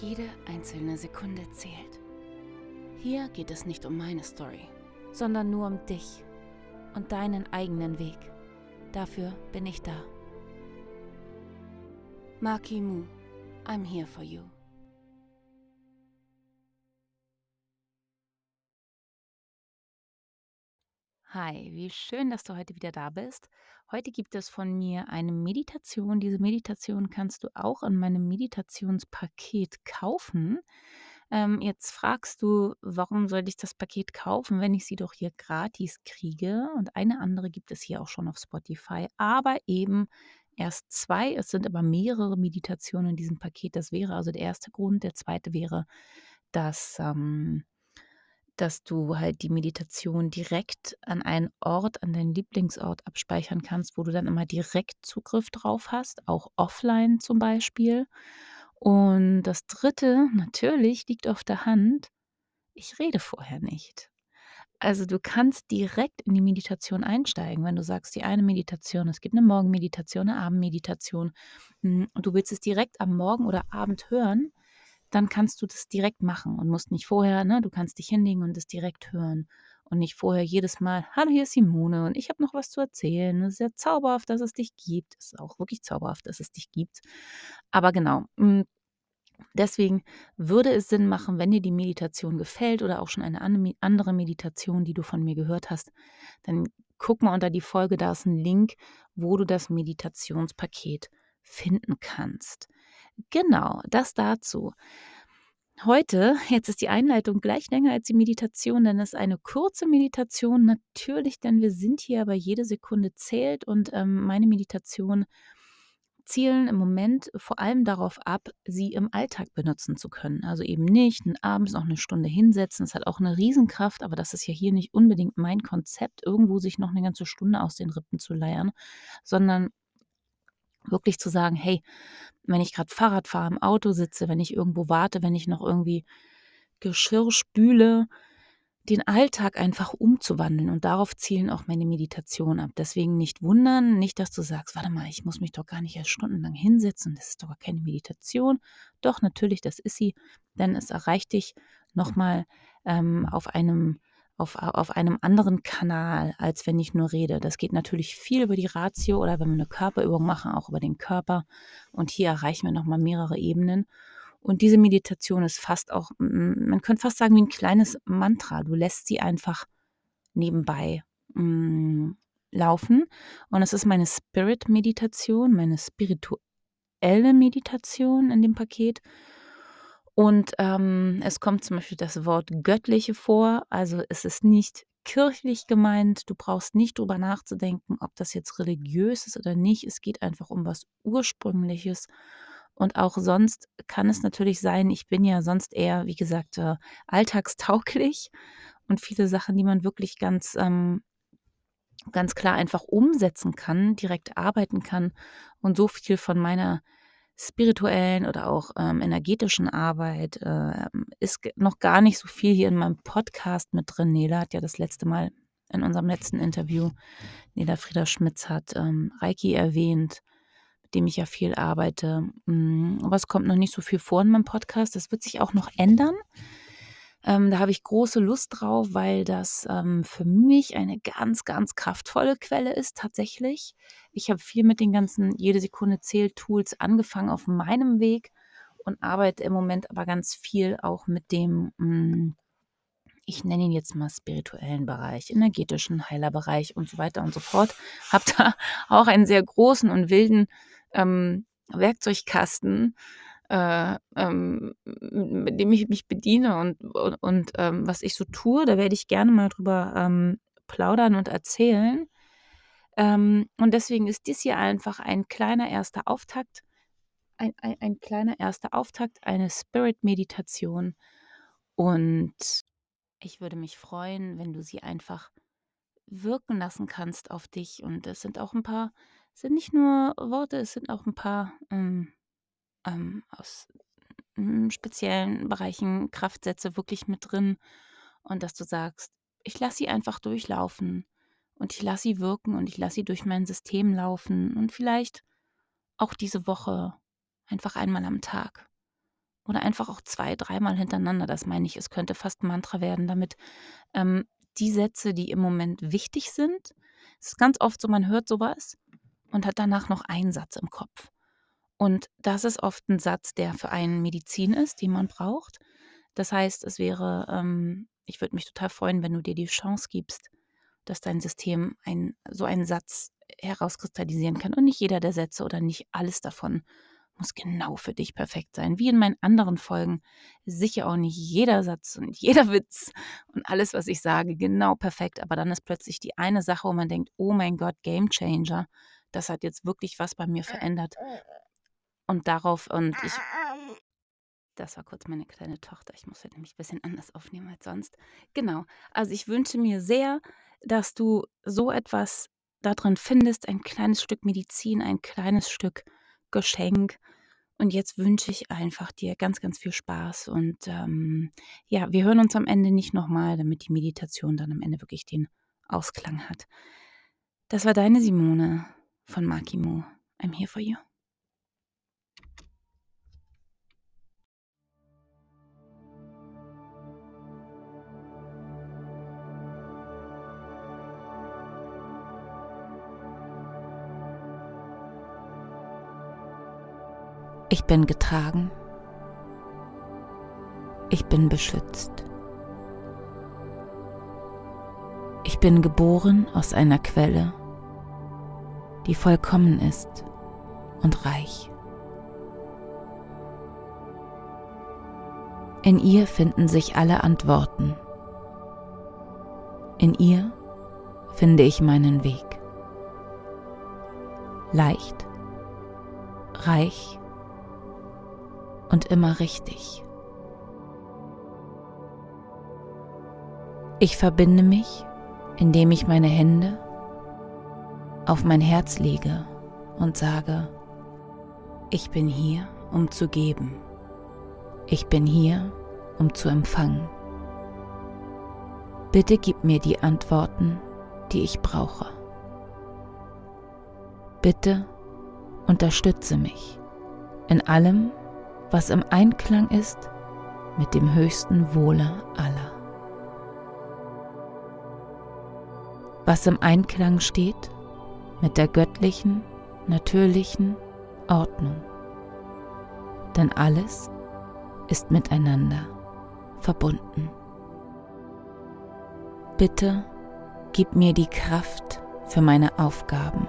Jede einzelne Sekunde zählt. Hier geht es nicht um meine Story, sondern nur um dich und deinen eigenen Weg. Dafür bin ich da. Maki Mu, I'm here for you. Hi, wie schön, dass du heute wieder da bist. Heute gibt es von mir eine Meditation. Diese Meditation kannst du auch in meinem Meditationspaket kaufen. Ähm, jetzt fragst du, warum sollte ich das Paket kaufen, wenn ich sie doch hier gratis kriege? Und eine andere gibt es hier auch schon auf Spotify, aber eben erst zwei. Es sind aber mehrere Meditationen in diesem Paket. Das wäre also der erste Grund. Der zweite wäre, dass ähm, dass du halt die Meditation direkt an einen Ort, an deinen Lieblingsort abspeichern kannst, wo du dann immer direkt Zugriff drauf hast, auch offline zum Beispiel. Und das Dritte, natürlich, liegt auf der Hand, ich rede vorher nicht. Also du kannst direkt in die Meditation einsteigen, wenn du sagst, die eine Meditation, es gibt eine Morgenmeditation, eine Abendmeditation hm, du willst es direkt am Morgen oder Abend hören, dann kannst du das direkt machen und musst nicht vorher, ne, du kannst dich hinlegen und es direkt hören und nicht vorher jedes Mal, hallo, hier ist Simone und ich habe noch was zu erzählen. Es ist ja zauberhaft, dass es dich gibt. Es ist auch wirklich zauberhaft, dass es dich gibt. Aber genau, mm, deswegen würde es Sinn machen, wenn dir die Meditation gefällt oder auch schon eine andere Meditation, die du von mir gehört hast, dann guck mal unter die Folge, da ist ein Link, wo du das Meditationspaket finden kannst. Genau, das dazu. Heute, jetzt ist die Einleitung gleich länger als die Meditation, denn es ist eine kurze Meditation, natürlich, denn wir sind hier, aber jede Sekunde zählt und ähm, meine Meditation zielen im Moment vor allem darauf ab, sie im Alltag benutzen zu können. Also eben nicht abends noch eine Stunde hinsetzen. Das hat auch eine Riesenkraft, aber das ist ja hier nicht unbedingt mein Konzept, irgendwo sich noch eine ganze Stunde aus den Rippen zu leiern, sondern wirklich zu sagen, hey, wenn ich gerade Fahrrad fahre, im Auto sitze, wenn ich irgendwo warte, wenn ich noch irgendwie Geschirr spüle, den Alltag einfach umzuwandeln und darauf zielen auch meine Meditationen ab. Deswegen nicht wundern, nicht, dass du sagst, warte mal, ich muss mich doch gar nicht erst stundenlang hinsetzen, das ist doch gar keine Meditation. Doch, natürlich, das ist sie, denn es erreicht dich nochmal ähm, auf einem auf, auf einem anderen Kanal, als wenn ich nur rede. Das geht natürlich viel über die Ratio oder wenn wir eine Körperübung machen, auch über den Körper. Und hier erreichen wir nochmal mehrere Ebenen. Und diese Meditation ist fast auch, man könnte fast sagen, wie ein kleines Mantra. Du lässt sie einfach nebenbei mh, mm, laufen. Und es ist meine Spirit-Meditation, meine spirituelle Meditation in dem Paket. Und ähm, es kommt zum Beispiel das Wort göttliche vor. Also es ist nicht kirchlich gemeint. Du brauchst nicht drüber nachzudenken, ob das jetzt religiös ist oder nicht. Es geht einfach um was Ursprüngliches. Und auch sonst kann es natürlich sein, ich bin ja sonst eher, wie gesagt, äh, alltagstauglich und viele Sachen, die man wirklich ganz, ähm, ganz klar einfach umsetzen kann, direkt arbeiten kann und so viel von meiner spirituellen oder auch ähm, energetischen Arbeit äh, ist noch gar nicht so viel hier in meinem Podcast mit drin. Nela hat ja das letzte Mal in unserem letzten Interview, Nela Frieda Schmitz hat ähm, Reiki erwähnt, mit dem ich ja viel arbeite. Mm, aber es kommt noch nicht so viel vor in meinem Podcast. Das wird sich auch noch ändern. Ähm, da habe ich große Lust drauf, weil das ähm, für mich eine ganz, ganz kraftvolle Quelle ist tatsächlich. Ich habe viel mit den ganzen jede Sekunde zählt Tools angefangen auf meinem Weg und arbeite im Moment aber ganz viel auch mit dem, mh, hm, ich nenne ihn jetzt mal spirituellen Bereich, energetischen Heilerbereich und so weiter und so fort. Habe da auch einen sehr großen und wilden ähm, Werkzeugkasten äh, ähm, mit dem ich mich bediene und, und, und ähm, was ich so tue. Da werde ich gerne mal drüber ähm, plaudern und erzählen. Ähm, und deswegen ist dies hier einfach ein kleiner erster Auftakt ein, ein, ein kleiner erster Auftakt, eine Spirit-Meditation. Und ich würde mich freuen, wenn du sie einfach wirken lassen kannst auf dich. Und es sind auch ein paar, es sind nicht nur Worte, es sind auch ein paar ähm, ähm, aus ähm, speziellen Bereichen Kraftsätze wirklich mit drin. Und dass du sagst, ich lasse sie einfach durchlaufen und ich lasse sie wirken und ich lasse sie durch mein System laufen und vielleicht auch diese Woche einfach einmal am Tag. Oder einfach auch zwei, dreimal hintereinander, das meine ich. Es könnte fast Mantra werden, damit ähm, die Sätze, die im Moment wichtig sind, es ist ganz oft so, man hört sowas und hat danach noch einen Satz im Kopf. Und das ist oft ein Satz, der für einen Medizin ist, den man braucht. Das heißt, es wäre, ähm, ich würde mich total freuen, wenn du dir die Chance gibst, dass dein System ein, so einen Satz herauskristallisieren kann. Und nicht jeder der Sätze oder nicht alles davon muss genau für dich perfekt sein. Wie in meinen anderen Folgen. Sicher auch nicht jeder Satz und jeder Witz und alles, was ich sage, genau perfekt. Aber dann ist plötzlich die eine Sache, wo man denkt, oh mein Gott, Game Changer. Das hat jetzt wirklich was bei mir verändert. Und darauf, und ich. Das war kurz meine kleine Tochter. Ich muss nämlich ein bisschen anders aufnehmen als sonst. Genau. Also ich wünsche mir sehr, dass du so etwas darin findest, ein kleines Stück Medizin, ein kleines Stück Geschenk. Und jetzt wünsche ich einfach dir ganz, ganz viel Spaß. Und ähm, ja, wir hören uns am Ende nicht nochmal, damit die Meditation dann am Ende wirklich den Ausklang hat. Das war deine Simone von Makimo. I'm here for you. Ich bin getragen. Ich bin beschützt. Ich bin geboren aus einer Quelle, die vollkommen ist und reich. In ihr finden sich alle Antworten. In ihr finde ich meinen Weg. Leicht, reich und immer richtig. Ich verbinde mich, indem ich meine Hände auf mein Herz lege und sage, ich bin hier, um zu geben. Ich bin hier, um zu empfangen. Bitte gib mir die Antworten, die ich brauche. Bitte unterstütze mich in allem, was im Einklang ist mit dem höchsten Wohle aller. Was im Einklang steht mit der göttlichen, natürlichen Ordnung. Denn alles ist miteinander verbunden. Bitte gib mir die Kraft für meine Aufgaben.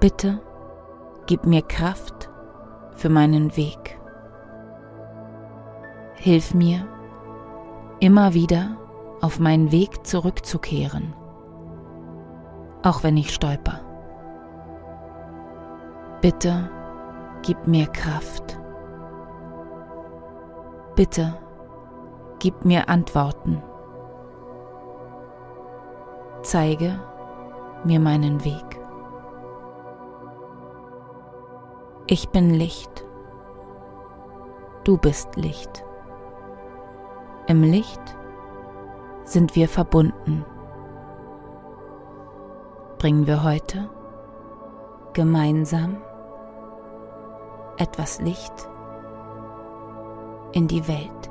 Bitte Gib mir Kraft für meinen Weg. Hilf mir, immer wieder auf meinen Weg zurückzukehren, auch wenn ich stolper. Bitte gib mir Kraft. Bitte gib mir Antworten. Zeige mir meinen Weg. Ich bin Licht. Du bist Licht. Im Licht sind wir verbunden. Bringen wir heute gemeinsam etwas Licht in die Welt.